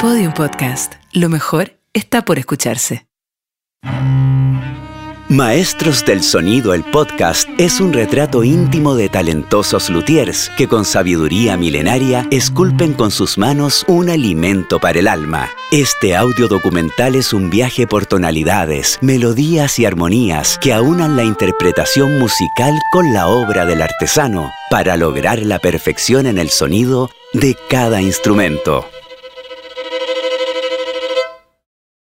Podium Podcast. Lo mejor está por escucharse. Maestros del Sonido, el podcast, es un retrato íntimo de talentosos luthiers que con sabiduría milenaria esculpen con sus manos un alimento para el alma. Este audio documental es un viaje por tonalidades, melodías y armonías que aunan la interpretación musical con la obra del artesano para lograr la perfección en el sonido de cada instrumento.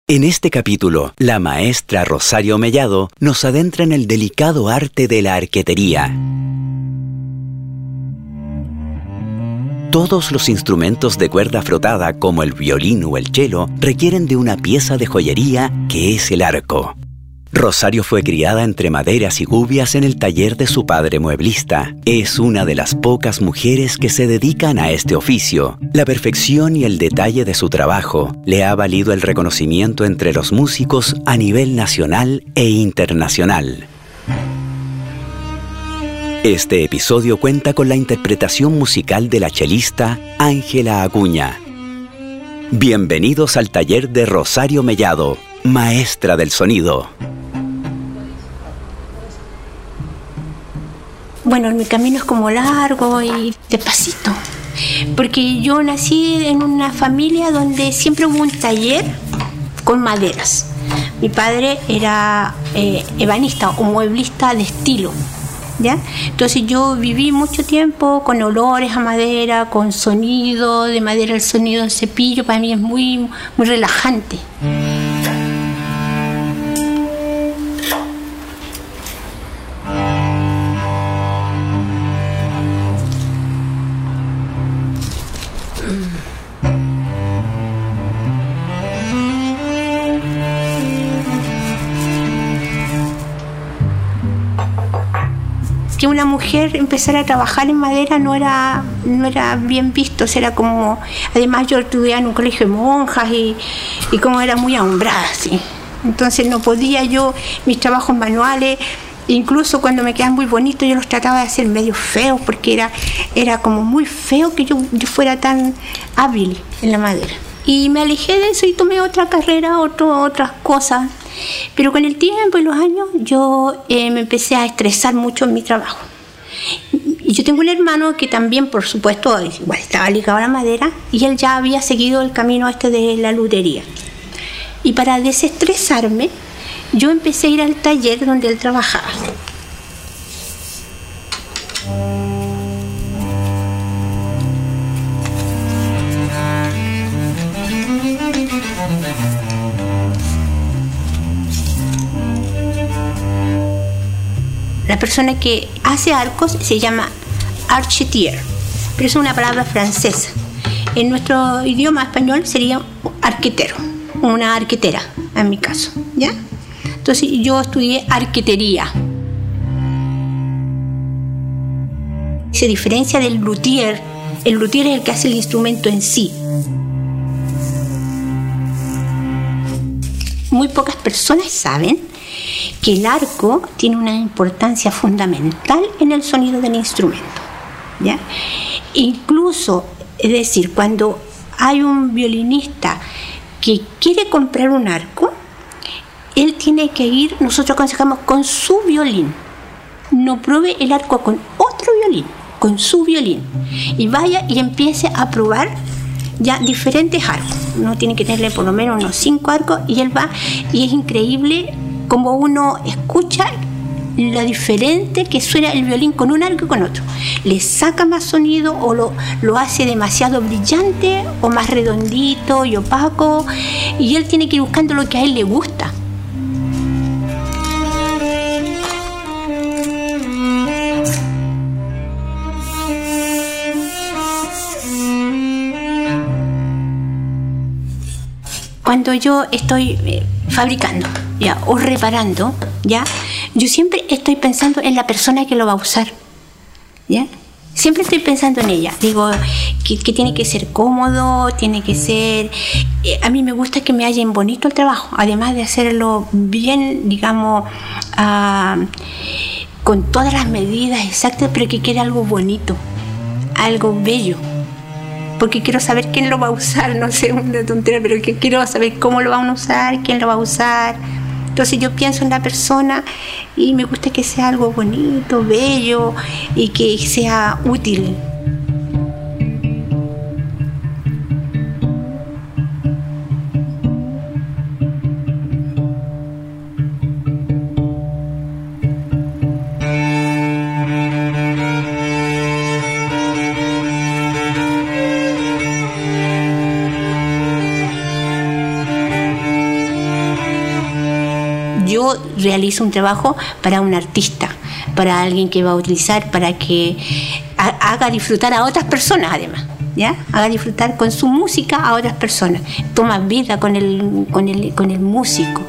En este capítulo, la maestra Rosario Mellado nos adentra en el delicado arte de la arquetería. Todos los instrumentos de cuerda frotada, como el violín o el cello, requieren de una pieza de joyería que es el arco. Rosario fue criada entre maderas y gubias en el taller de su padre mueblista. Es una de las pocas mujeres que se dedican a este oficio. La perfección y el detalle de su trabajo le ha valido el reconocimiento entre los músicos a nivel nacional e internacional. Este episodio cuenta con la interpretación musical de la chelista Ángela Acuña. Bienvenidos al taller de Rosario Mellado, maestra del sonido. Bueno, mi camino es como largo y despacito. Porque yo nací en una familia donde siempre hubo un taller con maderas. Mi padre era eh, ebanista o mueblista de estilo. ¿Ya? Entonces yo viví mucho tiempo con olores a madera, con sonido de madera, el sonido del cepillo, para mí es muy, muy relajante. Una mujer empezara a trabajar en madera no era, no era bien visto, era como, además yo estudiaba en un colegio de monjas y, y como era muy ahombrada, ¿sí? entonces no podía yo, mis trabajos manuales, incluso cuando me quedaban muy bonitos yo los trataba de hacer medio feos porque era, era como muy feo que yo, yo fuera tan hábil en la madera. Y me alejé de eso y tomé otra carrera, otro, otras cosas. Pero con el tiempo y los años yo eh, me empecé a estresar mucho en mi trabajo. Y yo tengo un hermano que también, por supuesto, igual estaba ligado a la madera y él ya había seguido el camino este de la lutería. Y para desestresarme, yo empecé a ir al taller donde él trabajaba. La persona que hace arcos se llama archetier, pero es una palabra francesa. En nuestro idioma español sería arquetero, una arquetera, en mi caso, ¿ya? Entonces yo estudié arquetería. Se diferencia del luthier. El luthier es el que hace el instrumento en sí. Muy pocas personas saben que el arco tiene una importancia fundamental en el sonido del instrumento. ¿ya? Incluso, es decir, cuando hay un violinista que quiere comprar un arco, él tiene que ir, nosotros aconsejamos con su violín. No pruebe el arco con otro violín, con su violín. Y vaya y empiece a probar ya diferentes arcos. Uno tiene que tenerle por lo menos unos cinco arcos y él va y es increíble como uno escucha lo diferente que suena el violín con un arco y con otro. Le saca más sonido o lo, lo hace demasiado brillante o más redondito y opaco. Y él tiene que ir buscando lo que a él le gusta. Cuando yo estoy eh, fabricando ya, o reparando, ya, yo siempre estoy pensando en la persona que lo va a usar. ¿ya? Siempre estoy pensando en ella. Digo que, tiene que ser cómodo, tiene que ser... Eh, a mí me gusta que me hallen bonito el trabajo, además de hacerlo bien, digamos, ah, con todas las medidas exactas, pero que quede algo bonito, algo bello. Porque quiero saber quién lo va a usar, no sé, una tontería, pero que quiero saber cómo lo van a usar, quién lo va a usar. Entonces yo pienso en la persona y me gusta que sea algo bonito, bello y que sea útil. Yo realizo un trabajo para un artista, para alguien que va a utilizar, para que haga disfrutar a otras personas además. ¿Ya? Haga disfrutar con su música a otras personas. Toma vida con el, con el, con el músico.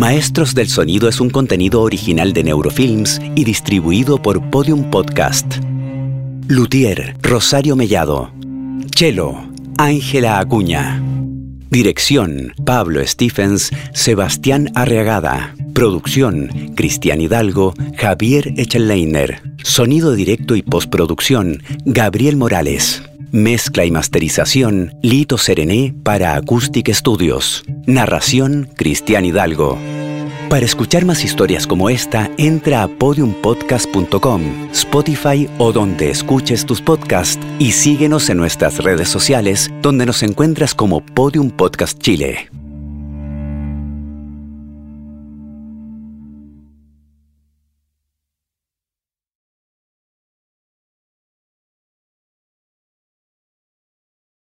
Maestros del Sonido es un contenido original de Neurofilms y distribuido por Podium Podcast. Luthier, Rosario Mellado. Chelo, Ángela Acuña. Dirección, Pablo Stephens, Sebastián Arreagada. Producción, Cristian Hidalgo, Javier Echelleiner. Sonido directo y postproducción, Gabriel Morales. Mezcla y masterización, Lito Serené para Acoustic Studios. Narración, Cristian Hidalgo. Para escuchar más historias como esta, entra a podiumpodcast.com, Spotify o donde escuches tus podcasts y síguenos en nuestras redes sociales, donde nos encuentras como Podium Podcast Chile.